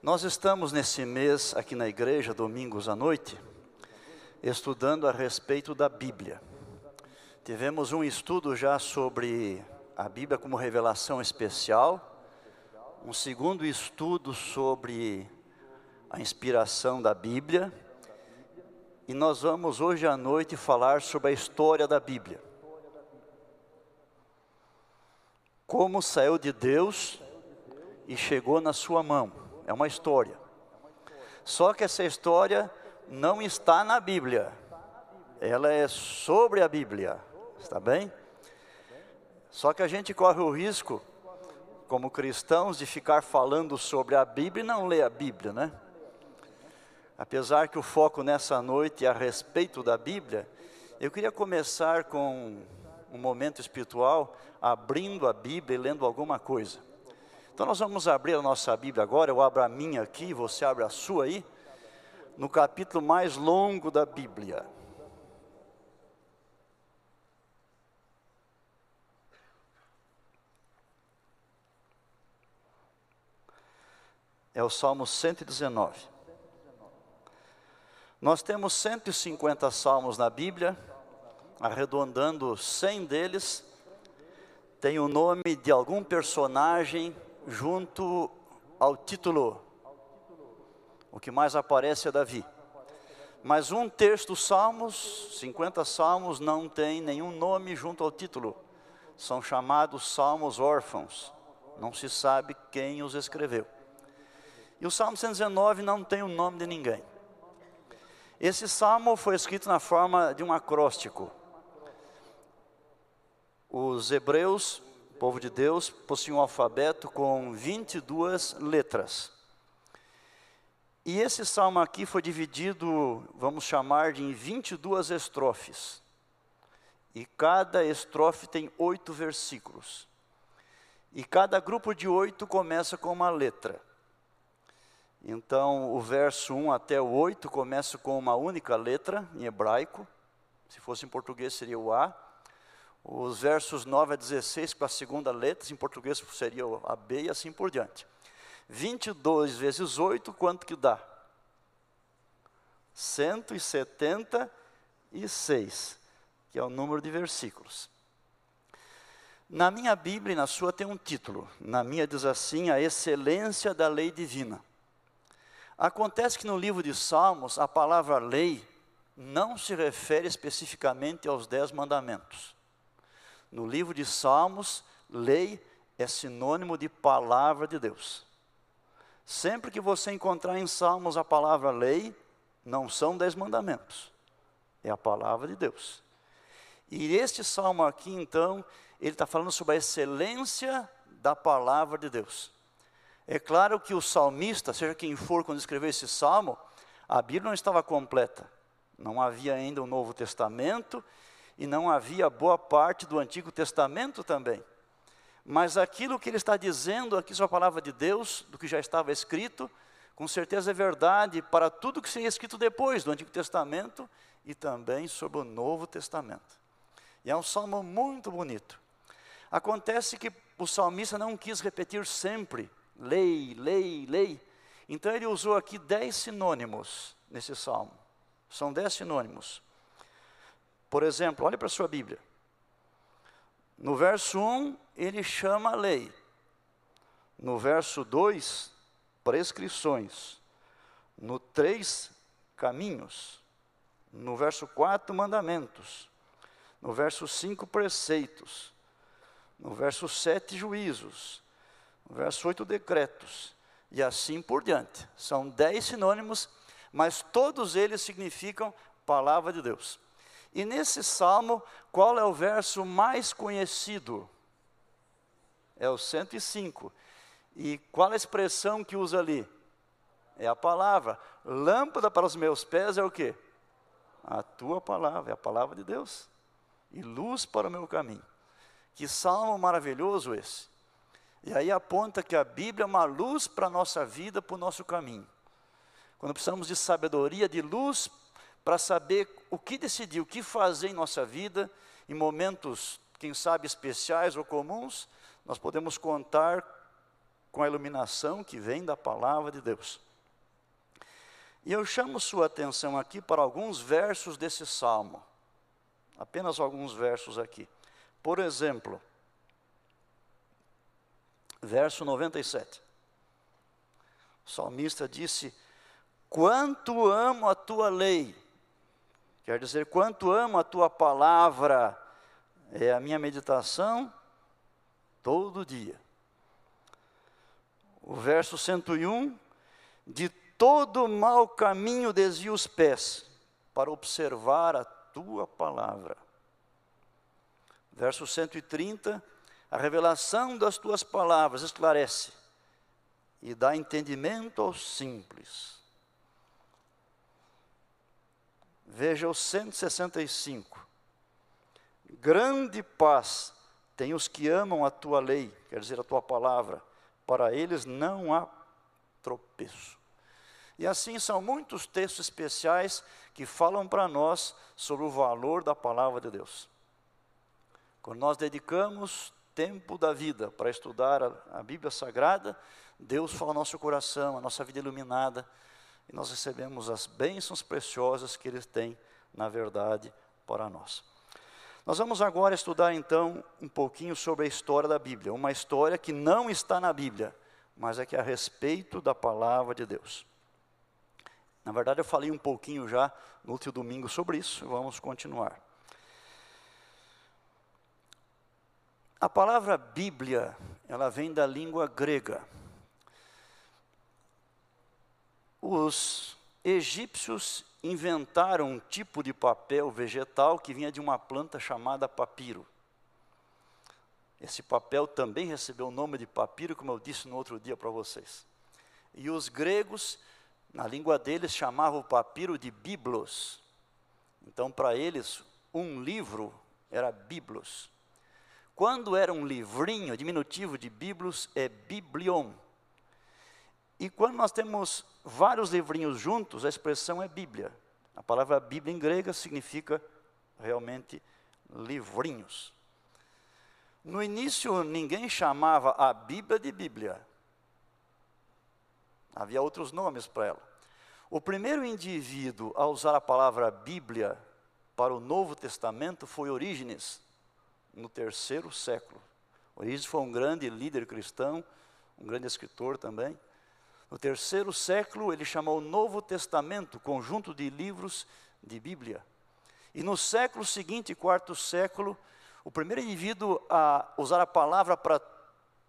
Nós estamos nesse mês aqui na igreja, domingos à noite, estudando a respeito da Bíblia. Tivemos um estudo já sobre a Bíblia como revelação especial, um segundo estudo sobre a inspiração da Bíblia, e nós vamos hoje à noite falar sobre a história da Bíblia. Como saiu de Deus e chegou na sua mão. É uma história. Só que essa história não está na Bíblia. Ela é sobre a Bíblia. Está bem? Só que a gente corre o risco, como cristãos, de ficar falando sobre a Bíblia e não ler a Bíblia, né? Apesar que o foco nessa noite é a respeito da Bíblia, eu queria começar com um momento espiritual, abrindo a Bíblia e lendo alguma coisa. Então nós vamos abrir a nossa Bíblia agora, eu abro a minha aqui, você abre a sua aí, no capítulo mais longo da Bíblia. É o Salmo 119. Nós temos 150 salmos na Bíblia, arredondando 100 deles, tem o nome de algum personagem junto ao título. O que mais aparece é Davi. Mas um dos salmos, 50 salmos, não tem nenhum nome junto ao título. São chamados salmos órfãos. Não se sabe quem os escreveu. E o Salmo 119 não tem o nome de ninguém. Esse salmo foi escrito na forma de um acróstico. Os hebreus o povo de Deus possui um alfabeto com 22 letras. E esse salmo aqui foi dividido, vamos chamar de em 22 estrofes. E cada estrofe tem oito versículos. E cada grupo de oito começa com uma letra. Então, o verso 1 até o 8 começa com uma única letra, em hebraico. Se fosse em português, seria o A. Os versos 9 a 16 com a segunda letra, em português seria a B e assim por diante. 22 vezes 8, quanto que dá? 176, que é o número de versículos. Na minha Bíblia e na sua tem um título. Na minha diz assim: A excelência da lei divina. Acontece que no livro de Salmos, a palavra lei não se refere especificamente aos dez mandamentos. No livro de Salmos, lei é sinônimo de palavra de Deus. Sempre que você encontrar em Salmos a palavra lei, não são dez mandamentos, é a palavra de Deus. E este salmo aqui, então, ele está falando sobre a excelência da palavra de Deus. É claro que o salmista, seja quem for, quando escreveu esse salmo, a Bíblia não estava completa. Não havia ainda o Novo Testamento e não havia boa parte do Antigo Testamento também. Mas aquilo que ele está dizendo aqui sobre a palavra de Deus, do que já estava escrito, com certeza é verdade para tudo que seria escrito depois do Antigo Testamento e também sobre o Novo Testamento. E é um salmo muito bonito. Acontece que o salmista não quis repetir sempre lei, lei, lei. Então ele usou aqui dez sinônimos nesse salmo. São dez sinônimos. Por exemplo, olhe para a sua Bíblia. No verso 1, ele chama a lei. No verso 2, prescrições. No 3, caminhos. No verso 4, mandamentos. No verso 5, preceitos. No verso 7, juízos. No verso 8, decretos. E assim por diante. São dez sinônimos, mas todos eles significam palavra de Deus. E nesse salmo, qual é o verso mais conhecido? É o 105. E qual a expressão que usa ali? É a palavra. Lâmpada para os meus pés é o quê? A tua palavra, é a palavra de Deus. E luz para o meu caminho. Que salmo maravilhoso esse. E aí aponta que a Bíblia é uma luz para a nossa vida, para o nosso caminho. Quando precisamos de sabedoria, de luz para saber o que decidir, o que fazer em nossa vida, em momentos, quem sabe, especiais ou comuns, nós podemos contar com a iluminação que vem da palavra de Deus. E eu chamo sua atenção aqui para alguns versos desse salmo. Apenas alguns versos aqui. Por exemplo, verso 97. O salmista disse: Quanto amo a tua lei, quer dizer, quanto amo a tua palavra, é a minha meditação todo dia. O verso 101, de todo mau caminho desvia os pés, para observar a tua palavra. Verso 130, a revelação das tuas palavras esclarece e dá entendimento aos simples. Veja o 165. Grande paz tem os que amam a tua lei, quer dizer, a tua palavra. Para eles não há tropeço. E assim são muitos textos especiais que falam para nós sobre o valor da palavra de Deus. Quando nós dedicamos tempo da vida para estudar a, a Bíblia Sagrada, Deus fala ao nosso coração, a nossa vida iluminada, e nós recebemos as bênçãos preciosas que Ele tem, na verdade, para nós. Nós vamos agora estudar então um pouquinho sobre a história da Bíblia, uma história que não está na Bíblia, mas é que é a respeito da palavra de Deus. Na verdade, eu falei um pouquinho já no último domingo sobre isso, vamos continuar. A palavra Bíblia, ela vem da língua grega. Os egípcios inventaram um tipo de papel vegetal que vinha de uma planta chamada papiro. Esse papel também recebeu o nome de papiro, como eu disse no outro dia para vocês. E os gregos, na língua deles, chamavam o papiro de biblos. Então, para eles, um livro era biblos. Quando era um livrinho, diminutivo de biblos é biblion. E quando nós temos vários livrinhos juntos, a expressão é Bíblia. A palavra Bíblia em grega significa realmente livrinhos. No início, ninguém chamava a Bíblia de Bíblia. Havia outros nomes para ela. O primeiro indivíduo a usar a palavra Bíblia para o Novo Testamento foi Orígenes no terceiro século. Orígenes foi um grande líder cristão, um grande escritor também. No terceiro século, ele chamou o Novo Testamento, conjunto de livros de Bíblia. E no século seguinte, quarto século, o primeiro indivíduo a usar a palavra para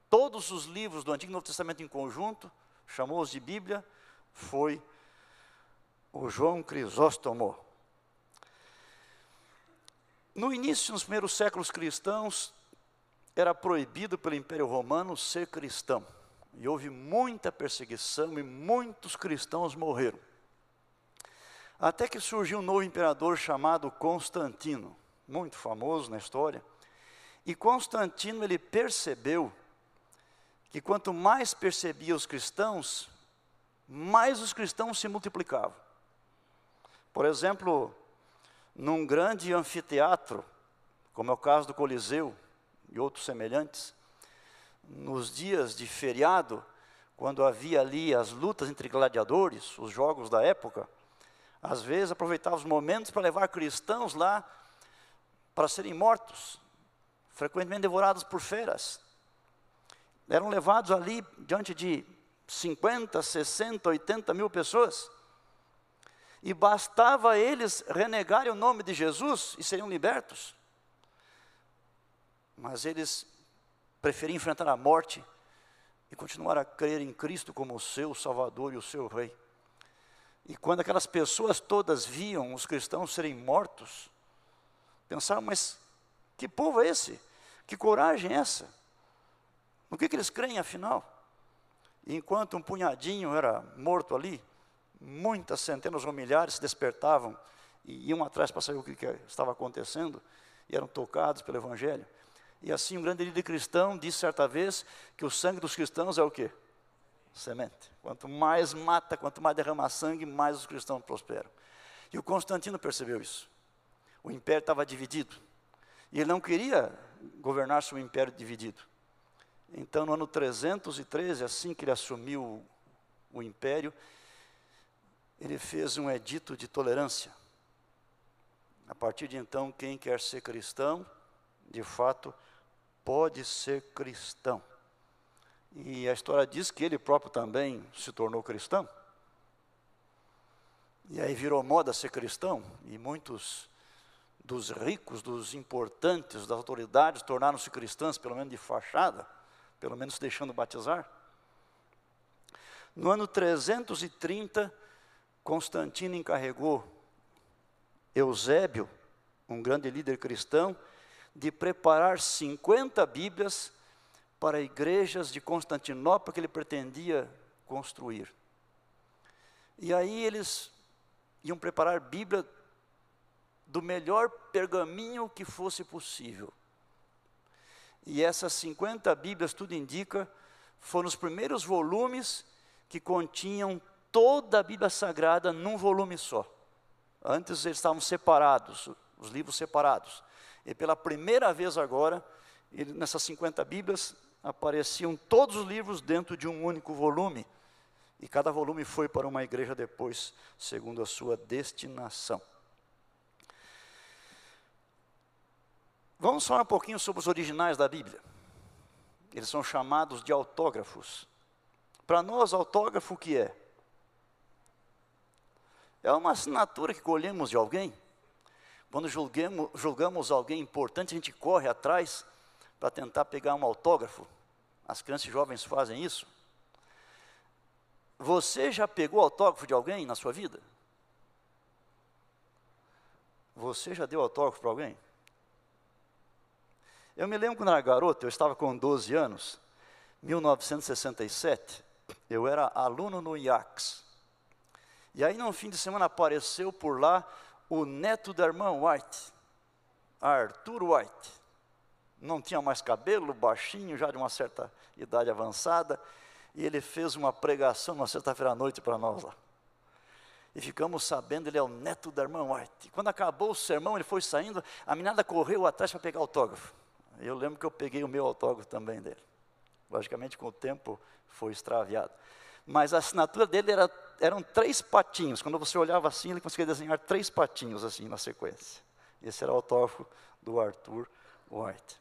todos os livros do Antigo e Novo Testamento em conjunto, chamou-os de Bíblia, foi o João Crisóstomo. No início, nos primeiros séculos cristãos, era proibido pelo Império Romano ser cristão. E houve muita perseguição e muitos cristãos morreram. Até que surgiu um novo imperador chamado Constantino, muito famoso na história. E Constantino ele percebeu que quanto mais percebia os cristãos, mais os cristãos se multiplicavam. Por exemplo, num grande anfiteatro, como é o caso do Coliseu e outros semelhantes, nos dias de feriado, quando havia ali as lutas entre gladiadores, os jogos da época, às vezes aproveitava os momentos para levar cristãos lá para serem mortos, frequentemente devorados por feras. Eram levados ali diante de 50, 60, 80 mil pessoas e bastava eles renegarem o nome de Jesus e seriam libertos. Mas eles preferiam enfrentar a morte e continuar a crer em Cristo como o seu Salvador e o seu Rei. E quando aquelas pessoas todas viam os cristãos serem mortos, pensaram, mas que povo é esse? Que coragem é essa? No que, que eles creem afinal? E enquanto um punhadinho era morto ali, muitas centenas ou milhares se despertavam e iam atrás para saber o que, que estava acontecendo e eram tocados pelo Evangelho. E assim um grande líder cristão disse certa vez que o sangue dos cristãos é o quê? Semente. Quanto mais mata, quanto mais derrama sangue, mais os cristãos prosperam. E o Constantino percebeu isso. O império estava dividido. E ele não queria governar seu império dividido. Então, no ano 313, assim que ele assumiu o, império, ele fez um edito de tolerância. A partir de então, quem quer ser cristão, de fato, pode ser cristão. E a história diz que ele próprio também se tornou cristão. E aí virou moda ser cristão, e muitos dos ricos, dos importantes, das autoridades tornaram-se cristãs, pelo menos de fachada, pelo menos deixando batizar. No ano 330, Constantino encarregou Eusébio, um grande líder cristão, de preparar 50 Bíblias para igrejas de Constantinopla que ele pretendia construir. E aí eles iam preparar Bíblia do melhor pergaminho que fosse possível. E essas 50 Bíblias, tudo indica, foram os primeiros volumes que continham toda a Bíblia Sagrada num volume só. Antes eles estavam separados, os livros separados. E pela primeira vez agora, ele, nessas 50 Bíblias, apareciam todos os livros dentro de um único volume. E cada volume foi para uma igreja depois, segundo a sua destinação. Vamos falar um pouquinho sobre os originais da Bíblia. Eles são chamados de autógrafos. Para nós, autógrafo o que é? É uma assinatura que colhemos de alguém. Quando julguemos, julgamos alguém importante, a gente corre atrás para tentar pegar um autógrafo. As crianças e jovens fazem isso. Você já pegou autógrafo de alguém na sua vida? Você já deu autógrafo para alguém? Eu me lembro quando era garoto, eu estava com 12 anos, 1967, eu era aluno no IACS. E aí, no fim de semana, apareceu por lá o neto da irmã White, Arthur White. Não tinha mais cabelo, baixinho, já de uma certa idade avançada, e ele fez uma pregação uma sexta-feira à noite para nós lá. E ficamos sabendo, ele é o neto da irmã White. E quando acabou o sermão, ele foi saindo, a menina correu atrás para pegar autógrafo. Eu lembro que eu peguei o meu autógrafo também dele. Logicamente, com o tempo, foi extraviado. Mas a assinatura dele era eram três patinhos. Quando você olhava assim, ele conseguia desenhar três patinhos assim na sequência. Esse era o autógrafo do Arthur White.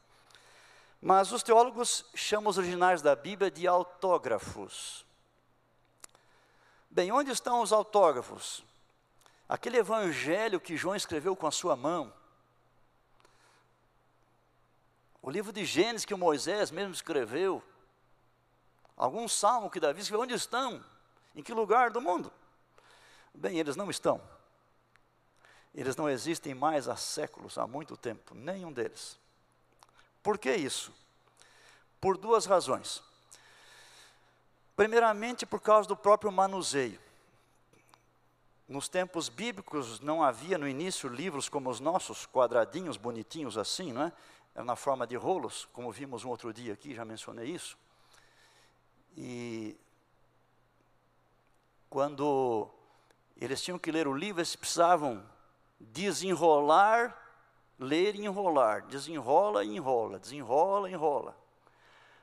Mas os teólogos chamam os originais da Bíblia de autógrafos. Bem, onde estão os autógrafos? Aquele evangelho que João escreveu com a sua mão. O livro de Gênesis que Moisés mesmo escreveu. Algum salmo que Davi escreveu, onde estão? Em que lugar do mundo? Bem, eles não estão. Eles não existem mais há séculos, há muito tempo, nenhum deles. Por que isso? Por duas razões. Primeiramente, por causa do próprio manuseio. Nos tempos bíblicos não havia no início livros como os nossos, quadradinhos, bonitinhos assim, não é? Era na forma de rolos, como vimos um outro dia aqui, já mencionei isso. E quando eles tinham que ler o livro, eles precisavam desenrolar, ler e enrolar. Desenrola e enrola, desenrola e enrola.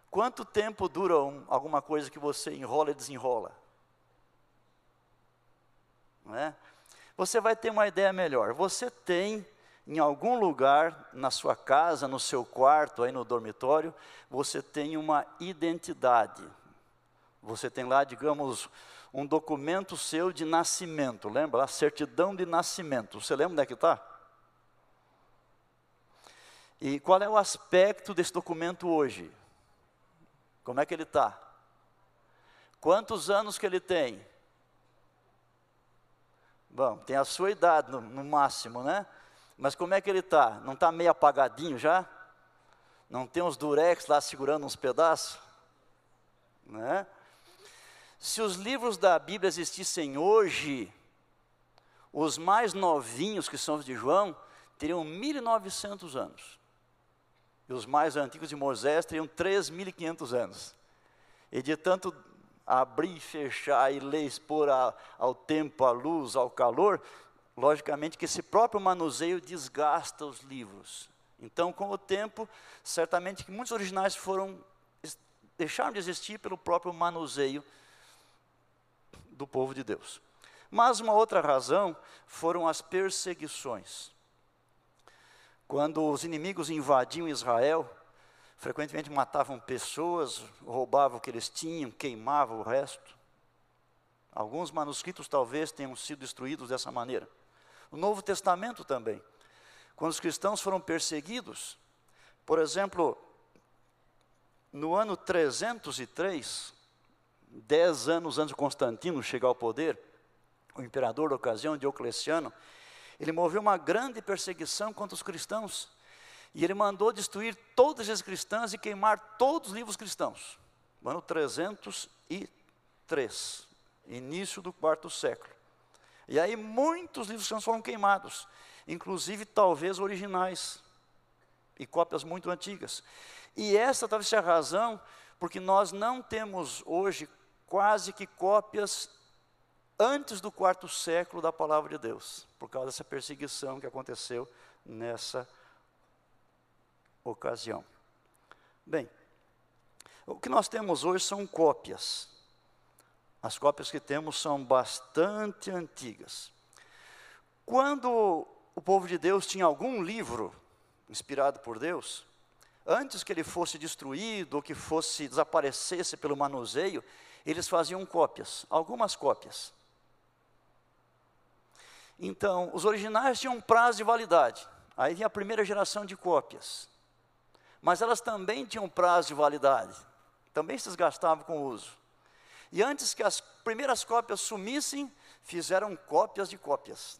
Quanto tempo dura um, alguma coisa que você enrola e desenrola? Não é? Você vai ter uma ideia melhor. Você tem em algum lugar na sua casa, no seu quarto, aí no dormitório, você tem uma identidade. Você tem lá, digamos, um documento seu de nascimento, lembra? A certidão de nascimento. Você lembra onde é que está? E qual é o aspecto desse documento hoje? Como é que ele está? Quantos anos que ele tem? Bom, tem a sua idade no, no máximo, né? Mas como é que ele está? Não está meio apagadinho já? Não tem uns durex lá segurando uns pedaços? Né? Se os livros da Bíblia existissem hoje, os mais novinhos, que são os de João, teriam 1.900 anos. E os mais antigos de Moisés teriam 3.500 anos. E de tanto abrir, fechar e ler, expor a, ao tempo, à luz, ao calor, logicamente que esse próprio manuseio desgasta os livros. Então, com o tempo, certamente que muitos originais foram deixaram de existir pelo próprio manuseio do povo de Deus. Mas uma outra razão foram as perseguições. Quando os inimigos invadiam Israel, frequentemente matavam pessoas, roubavam o que eles tinham, queimavam o resto. Alguns manuscritos talvez tenham sido destruídos dessa maneira. O Novo Testamento também. Quando os cristãos foram perseguidos, por exemplo, no ano 303, dez anos antes de Constantino chegar ao poder, o imperador da ocasião, Diocleciano, ele moveu uma grande perseguição contra os cristãos. E ele mandou destruir todas as cristãs e queimar todos os livros cristãos. No ano 303, início do quarto século. E aí muitos livros cristãos foram queimados, inclusive talvez originais e cópias muito antigas. E essa talvez seja a razão porque nós não temos hoje quase que cópias antes do quarto século da palavra de Deus, por causa dessa perseguição que aconteceu nessa ocasião. Bem, o que nós temos hoje são cópias. As cópias que temos são bastante antigas. Quando o povo de Deus tinha algum livro inspirado por Deus, antes que ele fosse destruído ou que fosse desaparecesse pelo manuseio, eles faziam cópias, algumas cópias. Então, os originais tinham um prazo de validade. Aí vinha a primeira geração de cópias. Mas elas também tinham prazo de validade. Também se desgastavam com o uso. E antes que as primeiras cópias sumissem, fizeram cópias de cópias.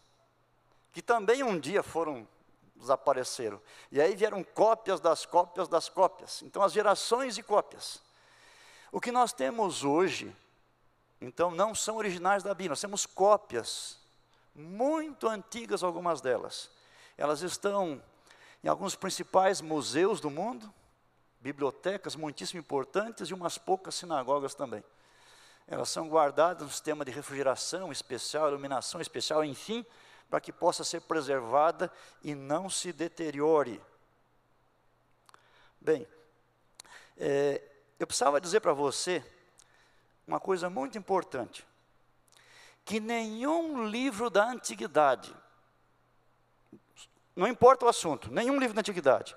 Que também um dia foram desapareceram. E aí vieram cópias das cópias das cópias. Então, as gerações de cópias. O que nós temos hoje, então, não são originais da Bíblia, nós temos cópias muito antigas, algumas delas. Elas estão em alguns principais museus do mundo, bibliotecas muitíssimo importantes e umas poucas sinagogas também. Elas são guardadas no sistema de refrigeração especial, iluminação especial, enfim, para que possa ser preservada e não se deteriore. Bem, é, eu precisava dizer para você uma coisa muito importante que nenhum livro da antiguidade, não importa o assunto, nenhum livro da antiguidade,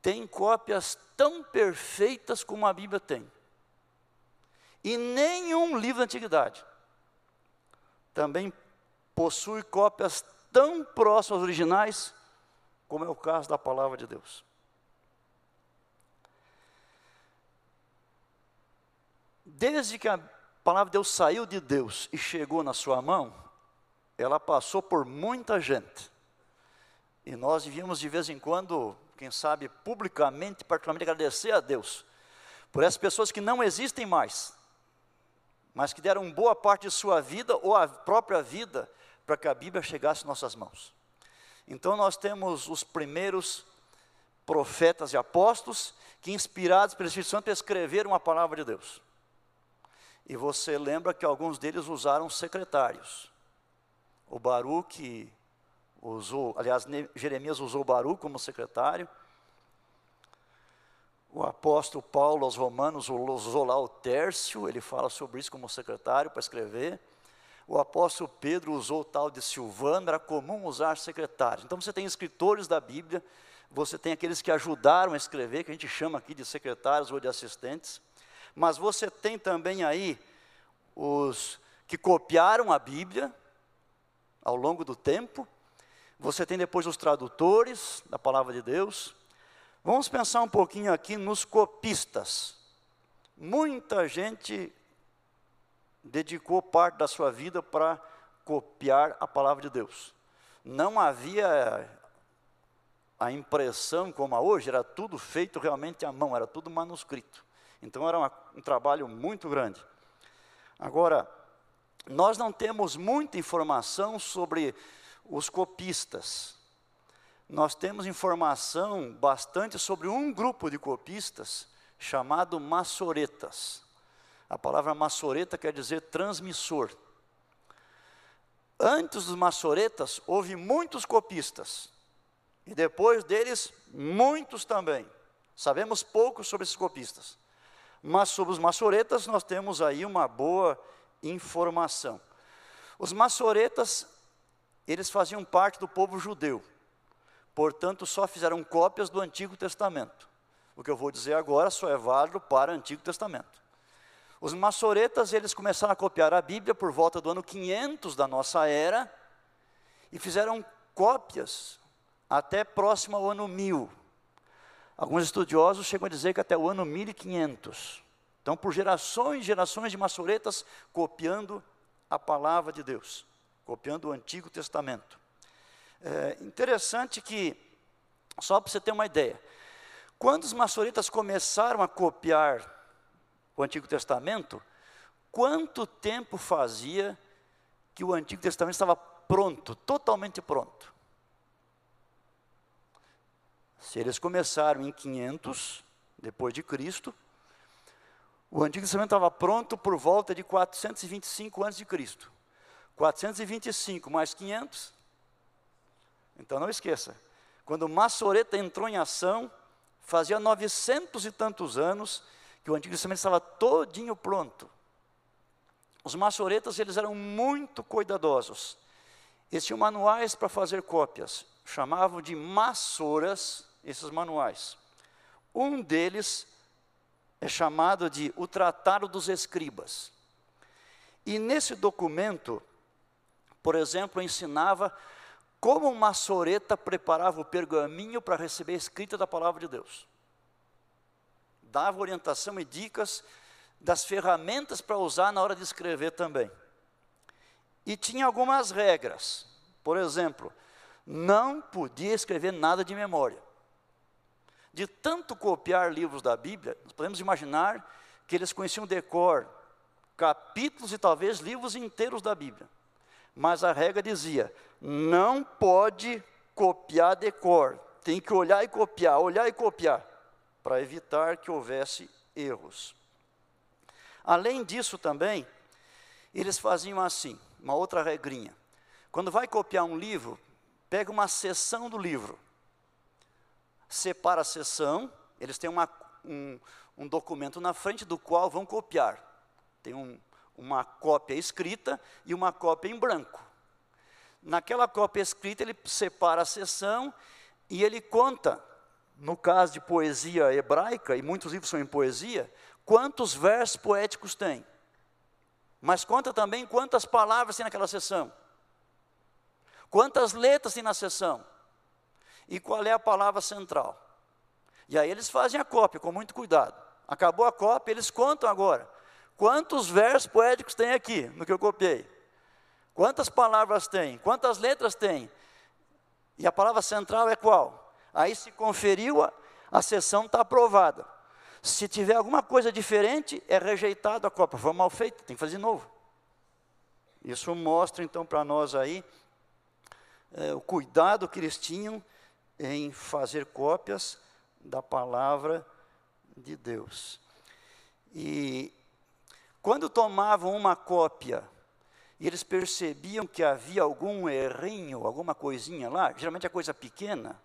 tem cópias tão perfeitas como a Bíblia tem. E nenhum livro da antiguidade também possui cópias tão próximas aos originais como é o caso da palavra de Deus. Desde que a palavra de Deus saiu de Deus e chegou na sua mão, ela passou por muita gente. E nós devíamos de vez em quando, quem sabe publicamente, particularmente agradecer a Deus por essas pessoas que não existem mais, mas que deram boa parte de sua vida ou a própria vida para que a Bíblia chegasse em nossas mãos. Então nós temos os primeiros profetas e apóstolos que, inspirados pelo Espírito Santo, escreveram a palavra de Deus. E você lembra que alguns deles usaram secretários. O Baruque usou, aliás, Jeremias usou o Baruque como secretário. O apóstolo Paulo aos Romanos usou lá o Tércio, ele fala sobre isso como secretário para escrever. O apóstolo Pedro usou o tal de Silvano, era comum usar secretários. Então você tem escritores da Bíblia, você tem aqueles que ajudaram a escrever, que a gente chama aqui de secretários ou de assistentes mas você tem também aí os que copiaram a Bíblia ao longo do tempo. Você tem depois os tradutores da palavra de Deus. Vamos pensar um pouquinho aqui nos copistas. Muita gente dedicou parte da sua vida para copiar a palavra de Deus. Não havia a impressão como a hoje, era tudo feito realmente à mão, era tudo manuscrito. Então era uma, um trabalho muito grande. Agora, nós não temos muita informação sobre os copistas. Nós temos informação bastante sobre um grupo de copistas chamado maçoretas. A palavra maçoreta quer dizer transmissor. Antes dos maçoretas, houve muitos copistas. E depois deles, muitos também. Sabemos pouco sobre esses copistas. Mas sobre os maçoretas nós temos aí uma boa informação. Os maçoretas, eles faziam parte do povo judeu. Portanto, só fizeram cópias do Antigo Testamento. O que eu vou dizer agora só é válido para o Antigo Testamento. Os maçoretas, eles começaram a copiar a Bíblia por volta do ano 500 da nossa era e fizeram cópias até próximo ao ano 1000. Alguns estudiosos chegam a dizer que até o ano 1500. Então, por gerações e gerações de maçoretas copiando a palavra de Deus, copiando o Antigo Testamento. É interessante que, só para você ter uma ideia, quando os maçoretas começaram a copiar o Antigo Testamento, quanto tempo fazia que o Antigo Testamento estava pronto, totalmente pronto? Se eles começaram em 500 depois de Cristo, o Antigo Testamento estava pronto por volta de 425 antes de Cristo. 425 mais 500. Então não esqueça, quando Massoreta entrou em ação, fazia 900 e tantos anos que o Antigo Testamento estava todinho pronto. Os maçoretas, eles eram muito cuidadosos. Eles tinham manuais para fazer cópias, chamavam de maçoras, esses manuais. Um deles é chamado de O Tratado dos Escribas. E nesse documento, por exemplo, ensinava como uma soreta preparava o pergaminho para receber a escrita da palavra de Deus. Dava orientação e dicas das ferramentas para usar na hora de escrever também. E tinha algumas regras. Por exemplo, não podia escrever nada de memória. De tanto copiar livros da Bíblia, podemos imaginar que eles conheciam decor capítulos e talvez livros inteiros da Bíblia. Mas a regra dizia: não pode copiar decor, tem que olhar e copiar, olhar e copiar, para evitar que houvesse erros. Além disso também, eles faziam assim, uma outra regrinha. Quando vai copiar um livro, pega uma seção do livro separa a sessão, eles têm uma, um, um documento na frente do qual vão copiar. Tem um, uma cópia escrita e uma cópia em branco. Naquela cópia escrita, ele separa a sessão e ele conta, no caso de poesia hebraica, e muitos livros são em poesia, quantos versos poéticos tem. Mas conta também quantas palavras tem naquela sessão. Quantas letras tem na sessão e qual é a palavra central. E aí eles fazem a cópia com muito cuidado. Acabou a cópia, eles contam agora. Quantos versos poéticos tem aqui, no que eu copiei? Quantas palavras tem? Quantas letras tem? E a palavra central é qual? Aí se conferiu, a, a sessão está aprovada. Se tiver alguma coisa diferente, é rejeitado a cópia. Foi mal feito, tem que fazer de novo. Isso mostra então para nós aí é, o cuidado que eles tinham em fazer cópias da palavra de Deus. E quando tomavam uma cópia e eles percebiam que havia algum errinho, alguma coisinha lá, geralmente é coisa pequena,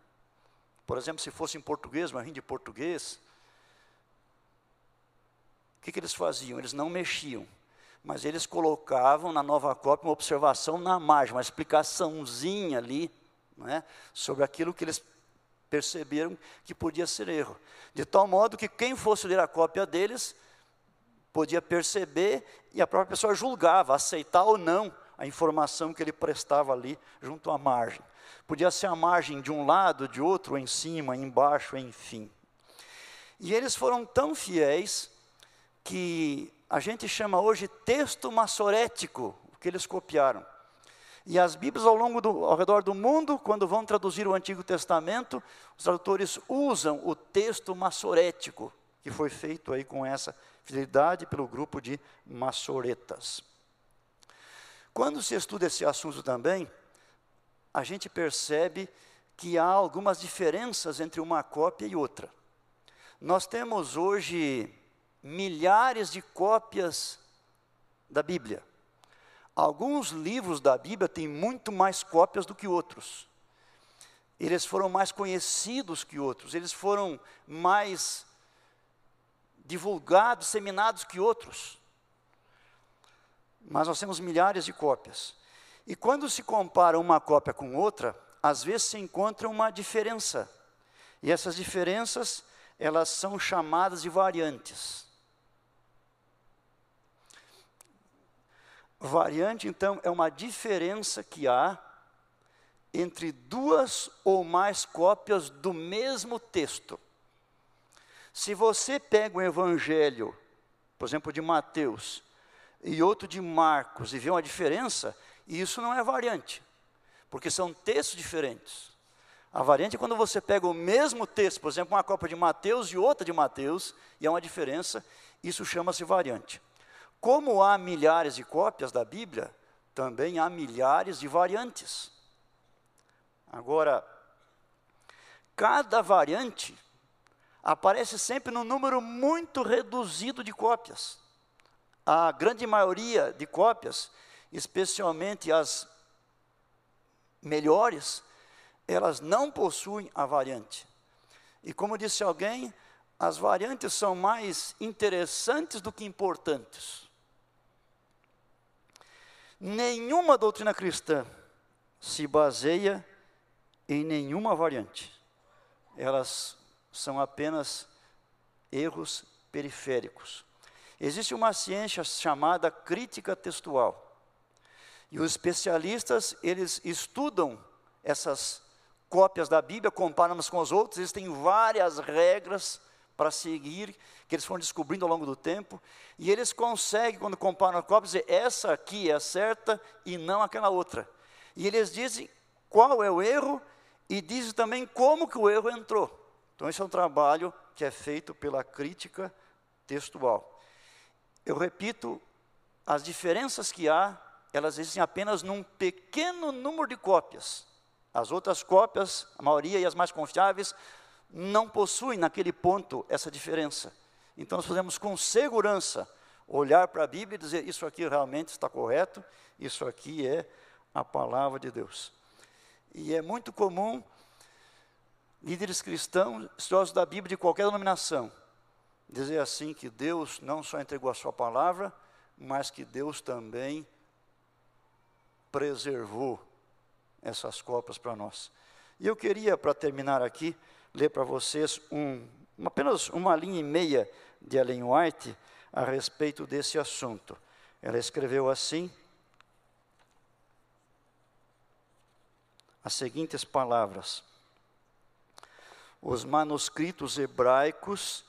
por exemplo, se fosse em português, um errinho de português, o que, que eles faziam? Eles não mexiam, mas eles colocavam na nova cópia uma observação na margem, uma explicaçãozinha ali, é? sobre aquilo que eles perceberam que podia ser erro. De tal modo que quem fosse ler a cópia deles podia perceber e a própria pessoa julgava, aceitar ou não a informação que ele prestava ali junto à margem. Podia ser a margem de um lado, de outro, em cima, embaixo, enfim. E eles foram tão fiéis que a gente chama hoje texto maçorético, o que eles copiaram. E as Bíblias ao longo do, ao redor do mundo, quando vão traduzir o Antigo Testamento, os autores usam o texto maçorético, que foi feito aí com essa fidelidade pelo grupo de maçoretas. Quando se estuda esse assunto também, a gente percebe que há algumas diferenças entre uma cópia e outra. Nós temos hoje milhares de cópias da Bíblia. Alguns livros da Bíblia têm muito mais cópias do que outros. eles foram mais conhecidos que outros, eles foram mais divulgados, disseminados que outros. Mas nós temos milhares de cópias. E quando se compara uma cópia com outra, às vezes se encontra uma diferença. E essas diferenças, elas são chamadas de variantes. Variante, então, é uma diferença que há entre duas ou mais cópias do mesmo texto. Se você pega um evangelho, por exemplo, de Mateus, e outro de Marcos, e vê uma diferença, isso não é variante, porque são textos diferentes. A variante é quando você pega o mesmo texto, por exemplo, uma cópia de Mateus e outra de Mateus, e há uma diferença, isso chama-se variante. Como há milhares de cópias da Bíblia, também há milhares de variantes. Agora, cada variante aparece sempre num número muito reduzido de cópias. A grande maioria de cópias, especialmente as melhores, elas não possuem a variante. E como disse alguém, as variantes são mais interessantes do que importantes. Nenhuma doutrina cristã se baseia em nenhuma variante. Elas são apenas erros periféricos. Existe uma ciência chamada crítica textual. E os especialistas, eles estudam essas cópias da Bíblia, comparam umas com as outras, eles têm várias regras para seguir, que eles foram descobrindo ao longo do tempo, e eles conseguem, quando comparam a cópia, dizer, essa aqui é certa e não aquela outra. E eles dizem qual é o erro e dizem também como que o erro entrou. Então, esse é um trabalho que é feito pela crítica textual. Eu repito, as diferenças que há, elas existem apenas num pequeno número de cópias. As outras cópias, a maioria e as mais confiáveis, não possuem naquele ponto essa diferença. Então, nós podemos com segurança olhar para a Bíblia e dizer: isso aqui realmente está correto, isso aqui é a palavra de Deus. E é muito comum líderes cristãos, estudiosos da Bíblia de qualquer denominação, dizer assim que Deus não só entregou a sua palavra, mas que Deus também preservou essas cópias para nós. E eu queria, para terminar aqui, ler para vocês um, apenas uma linha e meia de Ellen White a respeito desse assunto. Ela escreveu assim: as seguintes palavras: Os manuscritos hebraicos,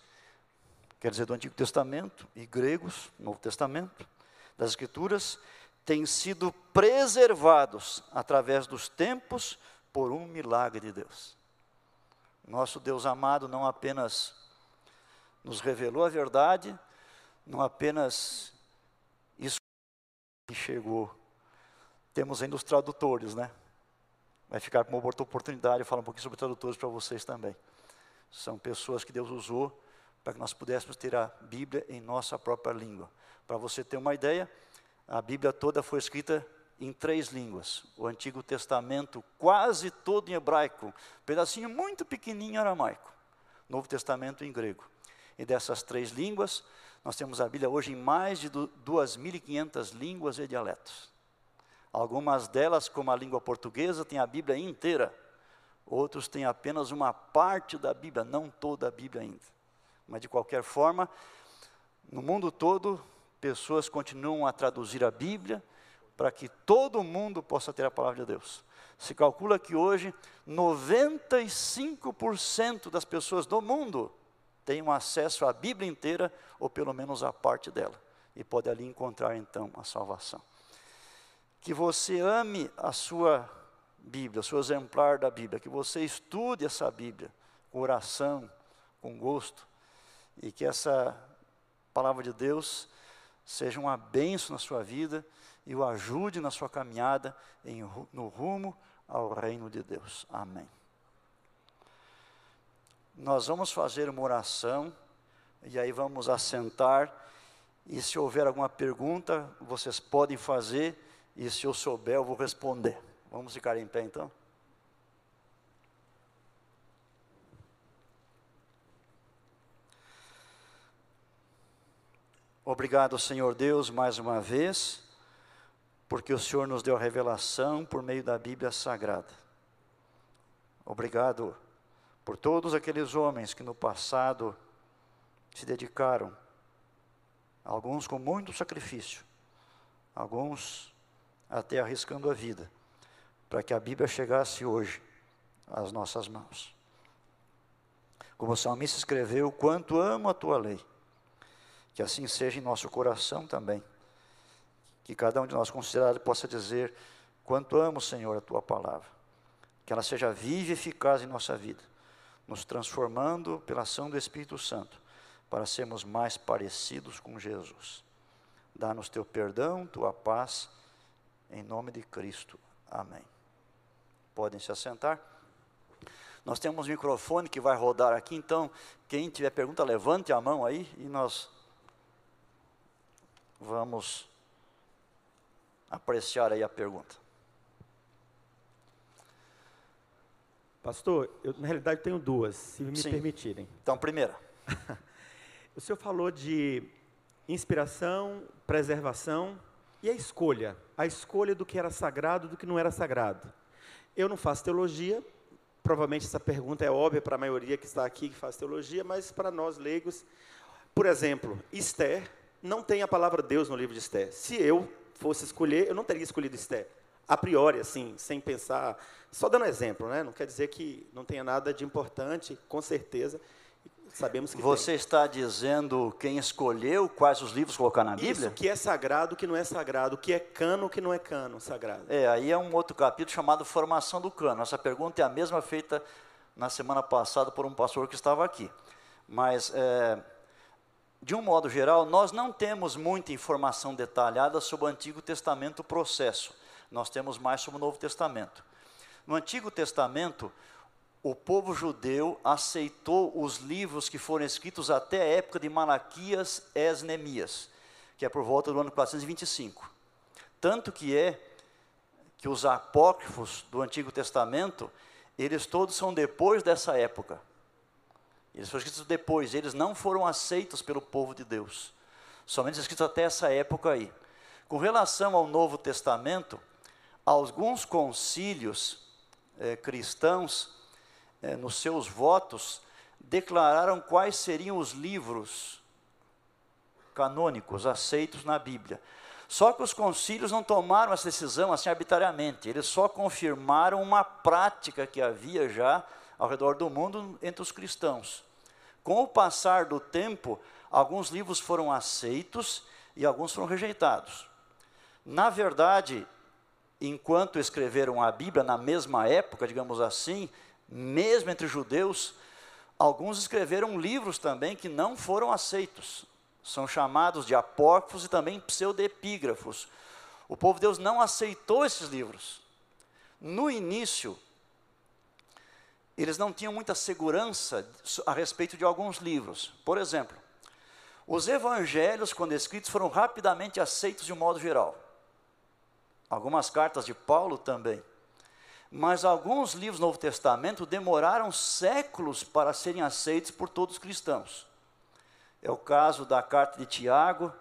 quer dizer, do Antigo Testamento, e gregos, Novo Testamento, das Escrituras, têm sido preservados através dos tempos por um milagre de Deus. Nosso Deus amado não apenas nos revelou a verdade, não apenas isso chegou. Temos ainda os tradutores, né? Vai ficar com uma oportunidade de falar um pouquinho sobre tradutores para vocês também. São pessoas que Deus usou para que nós pudéssemos ter a Bíblia em nossa própria língua. Para você ter uma ideia, a Bíblia toda foi escrita em três línguas. O Antigo Testamento quase todo em hebraico, pedacinho muito pequenininho em aramaico. Novo Testamento em grego. E dessas três línguas, nós temos a Bíblia hoje em mais de 2.500 línguas e dialetos. Algumas delas, como a língua portuguesa, têm a Bíblia inteira. Outros têm apenas uma parte da Bíblia, não toda a Bíblia ainda. Mas, de qualquer forma, no mundo todo, pessoas continuam a traduzir a Bíblia para que todo mundo possa ter a palavra de Deus. Se calcula que hoje 95% das pessoas do mundo têm acesso à Bíblia inteira, ou pelo menos a parte dela, e pode ali encontrar então a salvação que você ame a sua Bíblia, o seu exemplar da Bíblia, que você estude essa Bíblia com oração, com gosto, e que essa palavra de Deus seja uma bênção na sua vida e o ajude na sua caminhada em, no rumo ao reino de Deus. Amém. Nós vamos fazer uma oração e aí vamos assentar. E se houver alguma pergunta, vocês podem fazer, e se eu souber, eu vou responder. Vamos ficar em pé então? Obrigado, Senhor Deus, mais uma vez porque o Senhor nos deu a revelação por meio da Bíblia Sagrada. Obrigado por todos aqueles homens que no passado se dedicaram, alguns com muito sacrifício, alguns até arriscando a vida, para que a Bíblia chegasse hoje às nossas mãos. Como o salmista escreveu, quanto amo a tua lei que assim seja em nosso coração também. Que cada um de nós considerado possa dizer: Quanto amo, Senhor, a tua palavra. Que ela seja viva e eficaz em nossa vida, nos transformando pela ação do Espírito Santo, para sermos mais parecidos com Jesus. Dá-nos teu perdão, tua paz, em nome de Cristo. Amém. Podem se assentar. Nós temos um microfone que vai rodar aqui, então, quem tiver pergunta, levante a mão aí e nós Vamos apreciar aí a pergunta. Pastor, eu na realidade tenho duas, se me Sim. permitirem. Então, primeira. o senhor falou de inspiração, preservação e a escolha. A escolha do que era sagrado do que não era sagrado. Eu não faço teologia, provavelmente essa pergunta é óbvia para a maioria que está aqui que faz teologia, mas para nós leigos, por exemplo, Esther não tem a palavra Deus no livro de Esther. Se eu fosse escolher, eu não teria escolhido Esther. A priori, assim, sem pensar, só dando exemplo, né? Não quer dizer que não tenha nada de importante, com certeza. Sabemos que Você tem. está dizendo quem escolheu quais os livros colocar na Bíblia? Isso, que é sagrado, o que não é sagrado, o que é cano, o que não é cano sagrado. É, aí é um outro capítulo chamado Formação do Cano. Essa pergunta é a mesma feita na semana passada por um pastor que estava aqui. Mas é, de um modo geral, nós não temos muita informação detalhada sobre o Antigo Testamento o processo. Nós temos mais sobre o Novo Testamento. No Antigo Testamento, o povo judeu aceitou os livros que foram escritos até a época de Malaquias e Neemias, que é por volta do ano 425. Tanto que é que os apócrifos do Antigo Testamento, eles todos são depois dessa época. Eles foram escritos depois, eles não foram aceitos pelo povo de Deus. Somente escritos até essa época aí. Com relação ao Novo Testamento, alguns concílios eh, cristãos, eh, nos seus votos, declararam quais seriam os livros canônicos aceitos na Bíblia. Só que os concílios não tomaram essa decisão assim arbitrariamente, eles só confirmaram uma prática que havia já ao redor do mundo entre os cristãos. Com o passar do tempo, alguns livros foram aceitos e alguns foram rejeitados. Na verdade, enquanto escreveram a Bíblia na mesma época, digamos assim, mesmo entre judeus, alguns escreveram livros também que não foram aceitos. São chamados de apócrifos e também pseudepígrafos. O povo de Deus não aceitou esses livros. No início, eles não tinham muita segurança a respeito de alguns livros. Por exemplo, os evangelhos, quando escritos, foram rapidamente aceitos de um modo geral. Algumas cartas de Paulo também. Mas alguns livros do Novo Testamento demoraram séculos para serem aceitos por todos os cristãos. É o caso da carta de Tiago,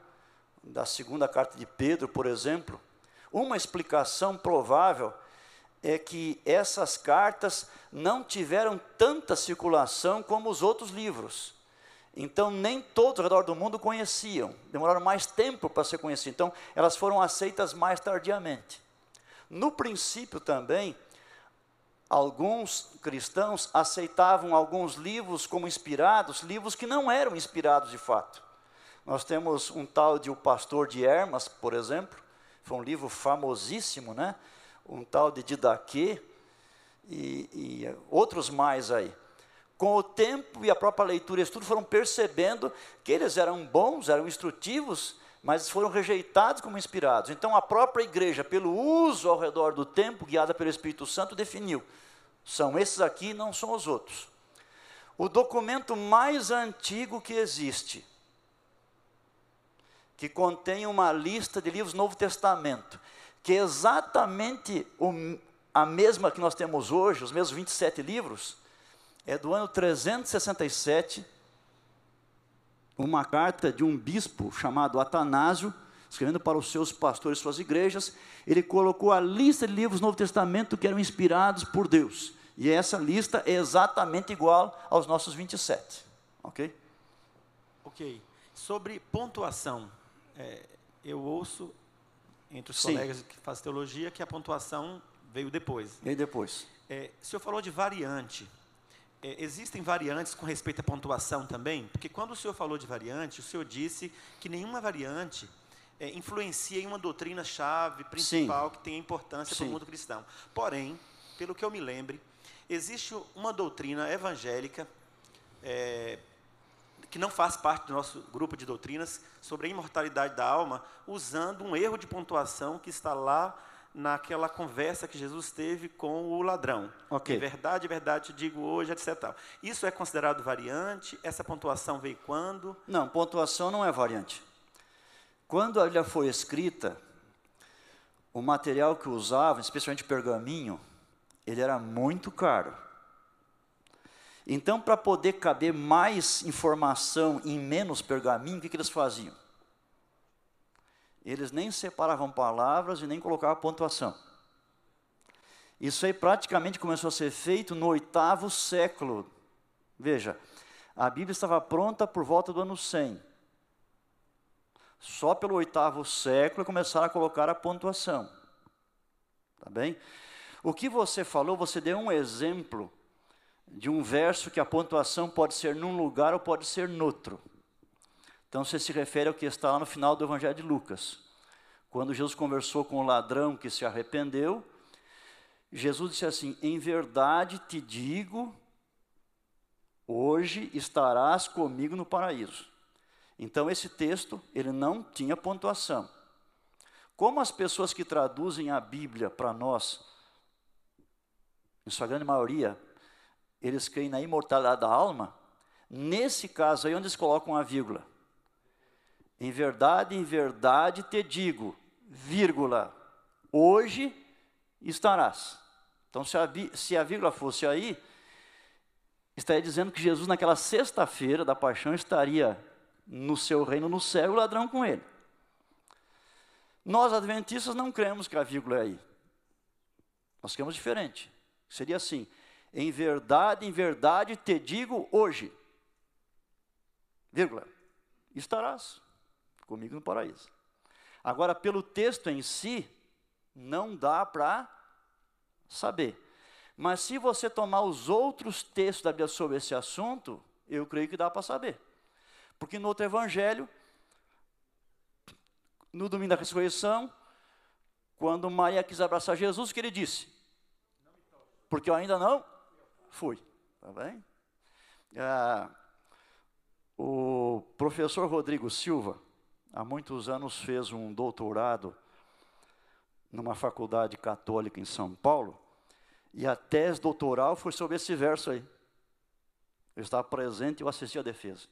da segunda carta de Pedro, por exemplo. Uma explicação provável é que essas cartas não tiveram tanta circulação como os outros livros. Então, nem todos ao redor do mundo conheciam, demoraram mais tempo para ser conhecidas. Então, elas foram aceitas mais tardiamente. No princípio também, alguns cristãos aceitavam alguns livros como inspirados, livros que não eram inspirados de fato. Nós temos um tal de O Pastor de Hermas, por exemplo, foi um livro famosíssimo, né? Um tal de Didaquê e, e outros mais aí. Com o tempo e a própria leitura e estudo foram percebendo que eles eram bons, eram instrutivos, mas foram rejeitados como inspirados. Então a própria igreja, pelo uso ao redor do tempo, guiada pelo Espírito Santo, definiu: são esses aqui, não são os outros. O documento mais antigo que existe, que contém uma lista de livros do Novo Testamento, que é exatamente o, a mesma que nós temos hoje, os mesmos 27 livros, é do ano 367 uma carta de um bispo chamado Atanásio, escrevendo para os seus pastores, suas igrejas, ele colocou a lista de livros do Novo Testamento que eram inspirados por Deus. E essa lista é exatamente igual aos nossos 27. Ok? Ok. Sobre pontuação, é, eu ouço entre os Sim. colegas que fazem teologia que a pontuação veio depois. Aí depois? É, o senhor falou de variante. É, existem variantes com respeito à pontuação também? Porque quando o senhor falou de variante, o senhor disse que nenhuma variante é, influencia em uma doutrina-chave principal que tem importância para Sim. o mundo cristão. Porém, pelo que eu me lembre, existe uma doutrina evangélica é, que não faz parte do nosso grupo de doutrinas sobre a imortalidade da alma, usando um erro de pontuação que está lá naquela conversa que Jesus teve com o ladrão. Ok. Em verdade, verdade, te digo hoje, etc. Isso é considerado variante? Essa pontuação veio quando? Não, pontuação não é variante. Quando a Bíblia foi escrita, o material que usava, especialmente pergaminho, ele era muito caro. Então, para poder caber mais informação em menos pergaminho, o que, que eles faziam? Eles nem separavam palavras e nem colocavam pontuação. Isso aí praticamente começou a ser feito no oitavo século. Veja, a Bíblia estava pronta por volta do ano 100. Só pelo oitavo século começaram a colocar a pontuação. Tá bem? O que você falou, você deu um exemplo de um verso que a pontuação pode ser num lugar ou pode ser noutro. Então você se refere ao que está lá no final do Evangelho de Lucas. Quando Jesus conversou com o ladrão que se arrependeu, Jesus disse assim: Em verdade te digo, hoje estarás comigo no paraíso. Então esse texto, ele não tinha pontuação. Como as pessoas que traduzem a Bíblia para nós, em sua grande maioria, eles creem na imortalidade da alma, nesse caso aí onde eles colocam a vírgula. Em verdade, em verdade te digo, vírgula, hoje estarás. Então, se a, se a vírgula fosse aí, estaria dizendo que Jesus, naquela sexta-feira da paixão, estaria no seu reino no céu o ladrão com ele. Nós, adventistas, não cremos que a vírgula é aí. Nós cremos diferente. Seria assim: em verdade, em verdade te digo hoje, vírgula, estarás comigo no paraíso. Agora, pelo texto em si, não dá para saber. Mas se você tomar os outros textos da Bíblia sobre esse assunto, eu creio que dá para saber. Porque no outro evangelho, no domingo da ressurreição, quando Maria quis abraçar Jesus, o que ele disse? Porque eu ainda não fui. Tá bem? Ah, o professor Rodrigo Silva, há muitos anos, fez um doutorado numa faculdade católica em São Paulo, e a tese doutoral foi sobre esse verso aí. Eu estava presente e eu assisti a defesa.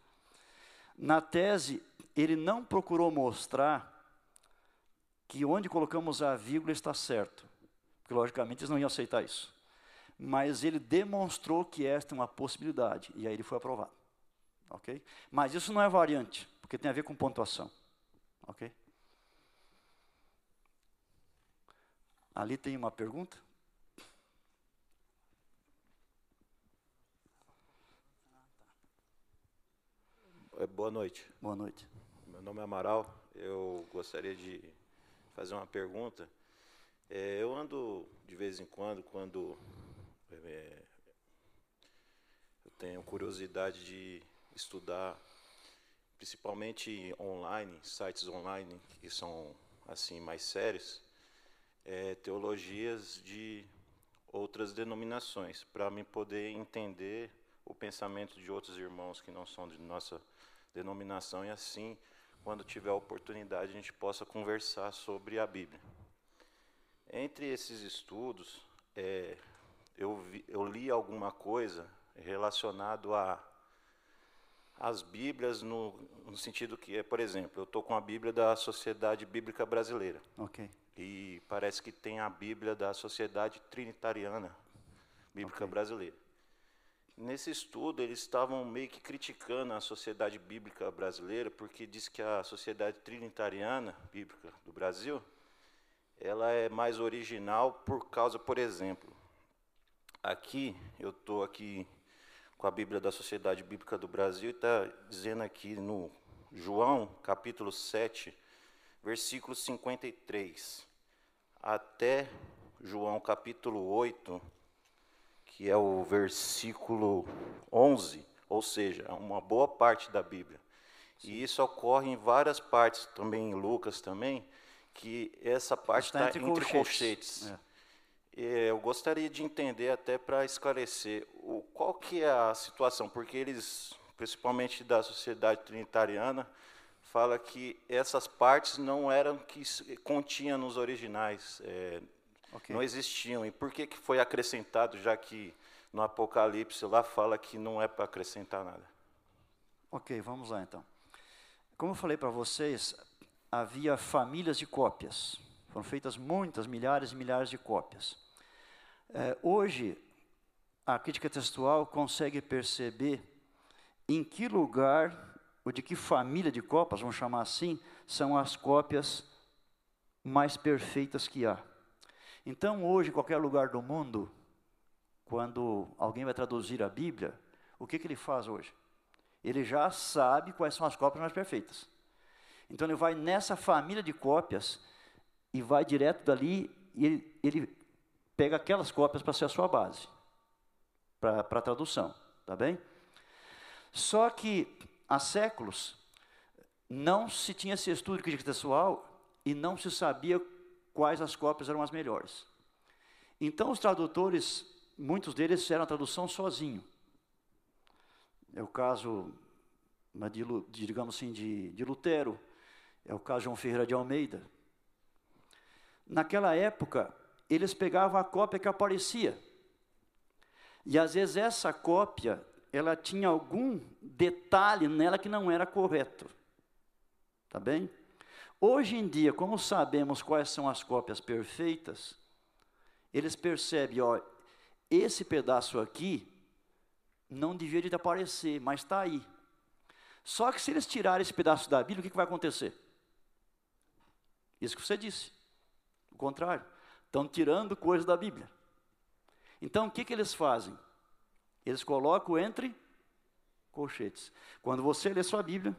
Na tese, ele não procurou mostrar que onde colocamos a vírgula está certo, porque logicamente eles não iam aceitar isso. Mas ele demonstrou que esta é uma possibilidade, e aí ele foi aprovado. Ok? Mas isso não é variante, porque tem a ver com pontuação. Ok? Ali tem uma pergunta? É, Boa noite. Boa noite. Meu nome é Amaral. Eu gostaria de fazer uma pergunta. É, eu ando de vez em quando, quando é, eu tenho curiosidade de estudar, principalmente online, sites online que são assim mais sérios, é, teologias de outras denominações, para me poder entender o pensamento de outros irmãos que não são de nossa denominação e assim, quando tiver a oportunidade, a gente possa conversar sobre a Bíblia. Entre esses estudos, é, eu, vi- eu li alguma coisa relacionado a as Bíblias no, no sentido que é, por exemplo, eu estou com a Bíblia da Sociedade Bíblica Brasileira Ok. e parece que tem a Bíblia da Sociedade Trinitariana Bíblica Ok. Brasileira. Nesse estudo, eles estavam meio que criticando a sociedade bíblica brasileira, porque diz que a sociedade trinitariana bíblica do Brasil, ela é mais original por causa, por exemplo, aqui, eu estou aqui com a Bíblia da Sociedade Bíblica do Brasil, e está dizendo aqui no João, capítulo 7, versículo 53, até João, capítulo 8, que é o versículo 11, ou seja, uma boa parte da Bíblia. E isso ocorre em várias partes, também em Lucas também, que essa parte está entre, entre colchetes. É. Eu gostaria de entender até para esclarecer o, qual que é a situação, porque eles, principalmente da sociedade trinitariana, fala que essas partes não eram que continha nos originais. É, Okay. Não existiam. E por que, que foi acrescentado, já que no Apocalipse lá fala que não é para acrescentar nada? Ok, vamos lá então. Como eu falei para vocês, havia famílias de cópias. Foram feitas muitas, milhares e milhares de cópias. É, hoje, a crítica textual consegue perceber em que lugar, ou de que família de cópias, vamos chamar assim, são as cópias mais perfeitas que há. Então, hoje, em qualquer lugar do mundo, quando alguém vai traduzir a Bíblia, o que, que ele faz hoje? Ele já sabe quais são as cópias mais perfeitas. Então, ele vai nessa família de cópias e vai direto dali e ele, ele pega aquelas cópias para ser a sua base, para a tradução, tá bem? Só que há séculos não se tinha esse estudo de crítica textual e não se sabia quais as cópias eram as melhores. Então, os tradutores, muitos deles fizeram a tradução sozinho. É o caso, de, digamos assim, de, de Lutero, é o caso de João Ferreira de Almeida. Naquela época, eles pegavam a cópia que aparecia. E às vezes essa cópia, ela tinha algum detalhe nela que não era correto. Tá bem? Hoje em dia, como sabemos quais são as cópias perfeitas, eles percebem, ó, esse pedaço aqui não devia de aparecer, mas está aí. Só que se eles tirarem esse pedaço da Bíblia, o que, que vai acontecer? Isso que você disse. Contrário. Estão tirando coisas da Bíblia. Então, o que, que eles fazem? Eles colocam entre colchetes. Quando você lê sua Bíblia,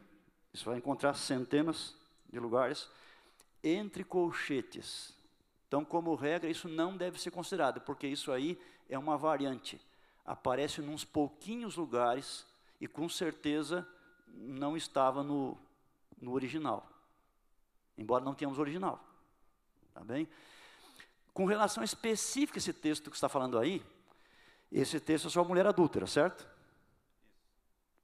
você vai encontrar centenas de lugares, entre colchetes. Então, como regra, isso não deve ser considerado, porque isso aí é uma variante. Aparece em uns pouquinhos lugares e com certeza não estava no, no original. Embora não tenhamos original. Tá bem? Com relação específica a esse texto que está falando aí, esse texto é sobre a mulher adúltera, certo?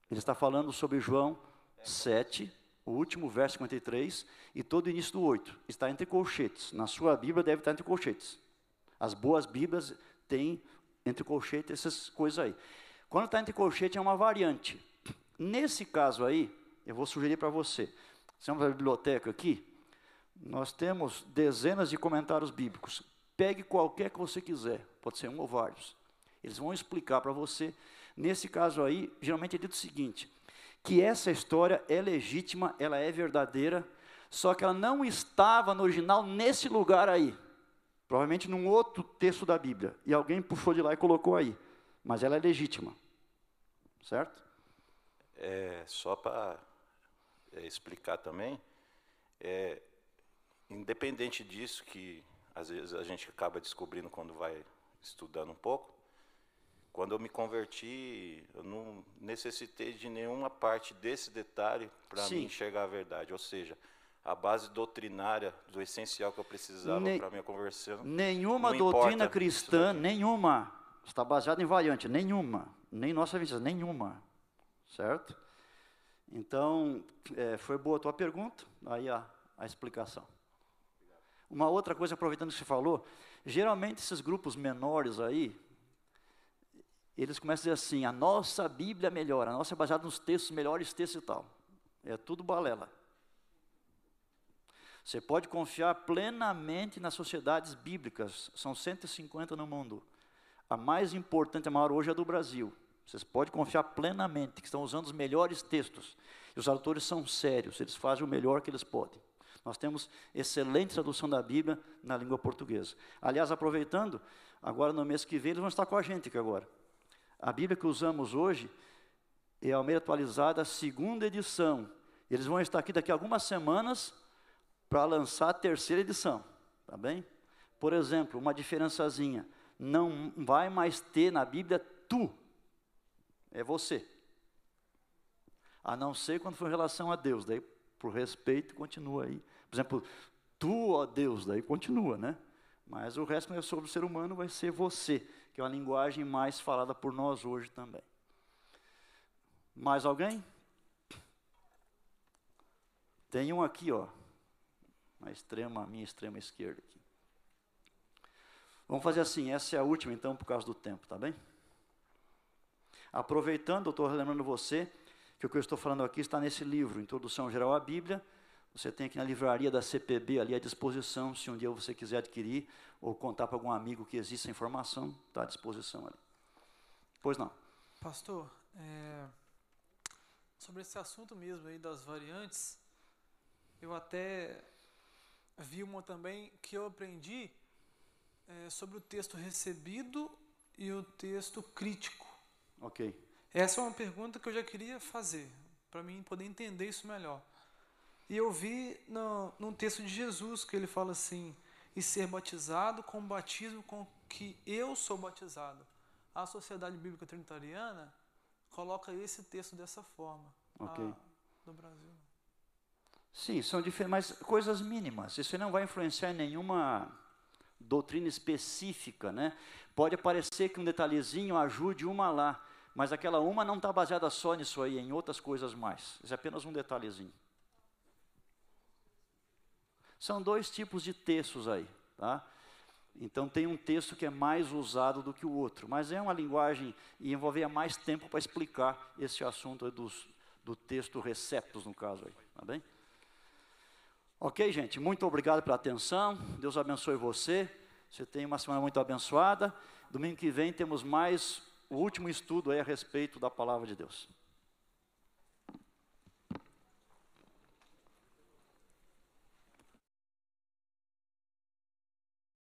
Ele está falando sobre João 7, o último verso 53 e todo o início do 8. Está entre colchetes. Na sua Bíblia deve estar entre colchetes. As boas Bíblias têm entre colchetes essas coisas aí. Quando está entre colchete é uma variante. Nesse caso aí, eu vou sugerir para você. Estamos na biblioteca aqui. Nós temos dezenas de comentários bíblicos. Pegue qualquer que você quiser, pode ser um ou vários. Eles vão explicar para você. Nesse caso aí, geralmente é dito o seguinte: que essa história é legítima, ela é verdadeira, só que ela não estava no original nesse lugar aí. Provavelmente num outro texto da Bíblia. E alguém puxou de lá e colocou aí. Mas ela é legítima. Certo? É, só para é, explicar também, é, independente disso, que às vezes a gente acaba descobrindo quando vai estudando um pouco, quando eu me converti, eu não necessitei de nenhuma parte desse detalhe para me enxergar a verdade. Ou seja, a base doutrinária do essencial que eu precisava ne para minha conversão. Nenhuma doutrina cristã, nenhuma, está baseada em variante, nenhuma, nem nossa visão, nenhuma, certo? Então, é, foi boa a tua pergunta, aí a, a explicação. Uma outra coisa, aproveitando que você falou, geralmente esses grupos menores aí, eles começam a dizer assim: a nossa Bíblia é melhor, a nossa é baseada nos textos, melhores textos e tal. É tudo balela. Você pode confiar plenamente nas sociedades bíblicas, são 150 no mundo. A mais importante, a maior hoje é a do Brasil. Vocês podem confiar plenamente que estão usando os melhores textos. E os autores são sérios, eles fazem o melhor que eles podem. Nós temos excelente tradução da Bíblia na língua portuguesa. Aliás, aproveitando, agora no mês que vem eles vão estar com a gente aqui agora. A Bíblia que usamos hoje é a Almeida atualizada, segunda edição. Eles vão estar aqui daqui a algumas semanas para lançar a terceira edição, tá bem? Por exemplo, uma diferençazinha, não vai mais ter na Bíblia tu, é você. A não ser quando for em relação a Deus, daí por respeito continua aí. Por exemplo, tu, ó Deus, daí continua, né? Mas o resto é sobre o ser humano vai ser você, que é uma linguagem mais falada por nós hoje também. Mais alguém? Tem um aqui, ó, na extrema, minha extrema esquerda aqui. Vamos fazer assim, essa é a última então, por causa do tempo, tá bem? Aproveitando, eu estou lembrando você que o que eu estou falando aqui está nesse livro, Introdução Geral à Bíblia. Você tem aqui na livraria da CPB ali à disposição, se um dia você quiser adquirir ou contar para algum amigo que existe essa informação, está à disposição ali. Pois não. Pastor, é, sobre esse assunto mesmo aí das variantes, eu até vi uma também que eu aprendi é, sobre o texto recebido e o texto crítico. Ok. Essa é uma pergunta que eu já queria fazer, para mim poder entender isso melhor. E eu vi no, num texto de Jesus que ele fala assim: e ser batizado com o batismo com que eu sou batizado. A Sociedade Bíblica Trinitariana coloca esse texto dessa forma. Ok. A, no Brasil. Sim, são diferentes, mas coisas mínimas. Isso não vai influenciar em nenhuma doutrina específica, né? Pode parecer que um detalhezinho ajude uma lá, mas aquela uma não está baseada só nisso aí, em outras coisas mais. Isso é apenas um detalhezinho. São dois tipos de textos aí, tá? Então tem um texto que é mais usado do que o outro, mas é uma linguagem e envolveria mais tempo para explicar esse assunto dos, do texto receptos, no caso aí, tá bem? Ok, gente, muito obrigado pela atenção, Deus abençoe você, você tem uma semana muito abençoada, domingo que vem temos mais o último estudo aí a respeito da palavra de Deus.